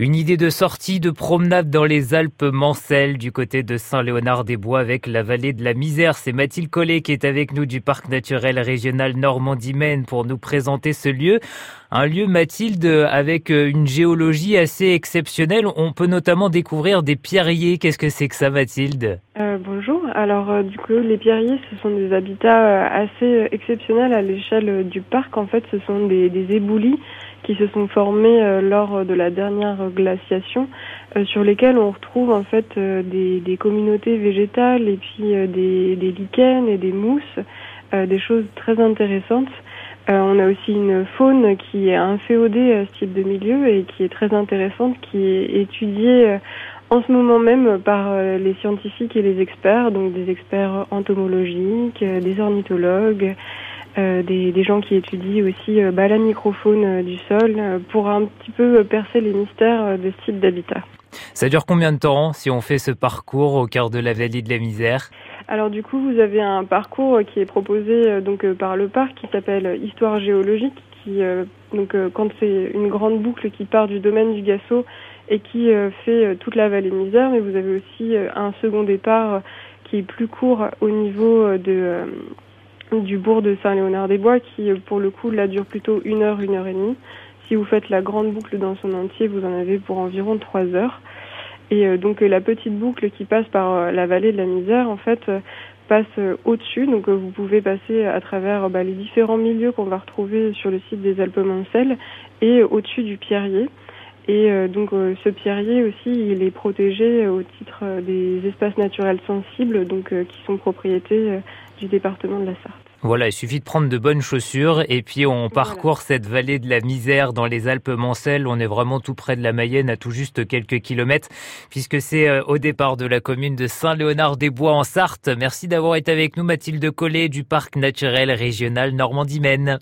Une idée de sortie de promenade dans les Alpes Mancelles du côté de Saint-Léonard-des-Bois avec la vallée de la Misère. C'est Mathilde Collet qui est avec nous du parc naturel régional Normandie-Maine pour nous présenter ce lieu. Un lieu, Mathilde, avec une géologie assez exceptionnelle. On peut notamment découvrir des pierriers. Qu'est-ce que c'est que ça, Mathilde? Euh, Bonjour. Alors, euh, du coup, les pierriers, ce sont des habitats euh, assez exceptionnels à l'échelle du parc. En fait, ce sont des, éboulis qui se sont formés euh, lors de la dernière glaciation, euh, sur lesquels on retrouve en fait euh, des, communautés végétales et puis des, lichens et des mousses, des choses très intéressantes. On a aussi une faune qui est inféodée à ce type de milieu et qui est très intéressante, qui est étudiée en ce moment même par les scientifiques et les experts, donc des experts entomologiques, des ornithologues, euh, des, gens qui étudient aussi euh, bah, la microfaune euh, du sol pour un petit peu percer les mystères de ce type d'habitat. Ça dure combien de temps si on fait ce parcours au cœur de la vallée de la misère? Alors du coup, vous avez un parcours qui est proposé donc par le parc qui s'appelle Histoire géologique qui donc quand c'est une grande boucle qui part du domaine du Gasso et qui fait toute la vallée Misère, mais vous avez aussi un second départ qui est plus court au niveau de du bourg de Saint-Léonard-des-Bois qui, pour le coup, là dure plutôt une heure, une heure et demie. Si vous faites la grande boucle dans son entier, vous en avez pour environ trois heures. Et euh, donc la petite boucle qui passe par euh, la vallée de la Misère, en fait, euh, passe au-dessus. Donc vous pouvez passer à travers bah, les différents milieux qu'on va retrouver sur le site des Alpes Mancelles et au-dessus du Pierrier. Et donc ce pierrier aussi, il est protégé au titre des espaces naturels sensibles, donc qui sont propriétés du département de la Sarthe. Voilà, il suffit de prendre de bonnes chaussures et puis on parcourt cette vallée de la misère dans les Alpes Mancelles. On est vraiment tout près de la Mayenne, à tout juste quelques kilomètres, puisque c'est euh, au départ de la commune de Saint-Léonard-des-Bois en Sarthe. Merci d'avoir été avec nous, Mathilde Collet du Parc naturel régional Normandie-Maine.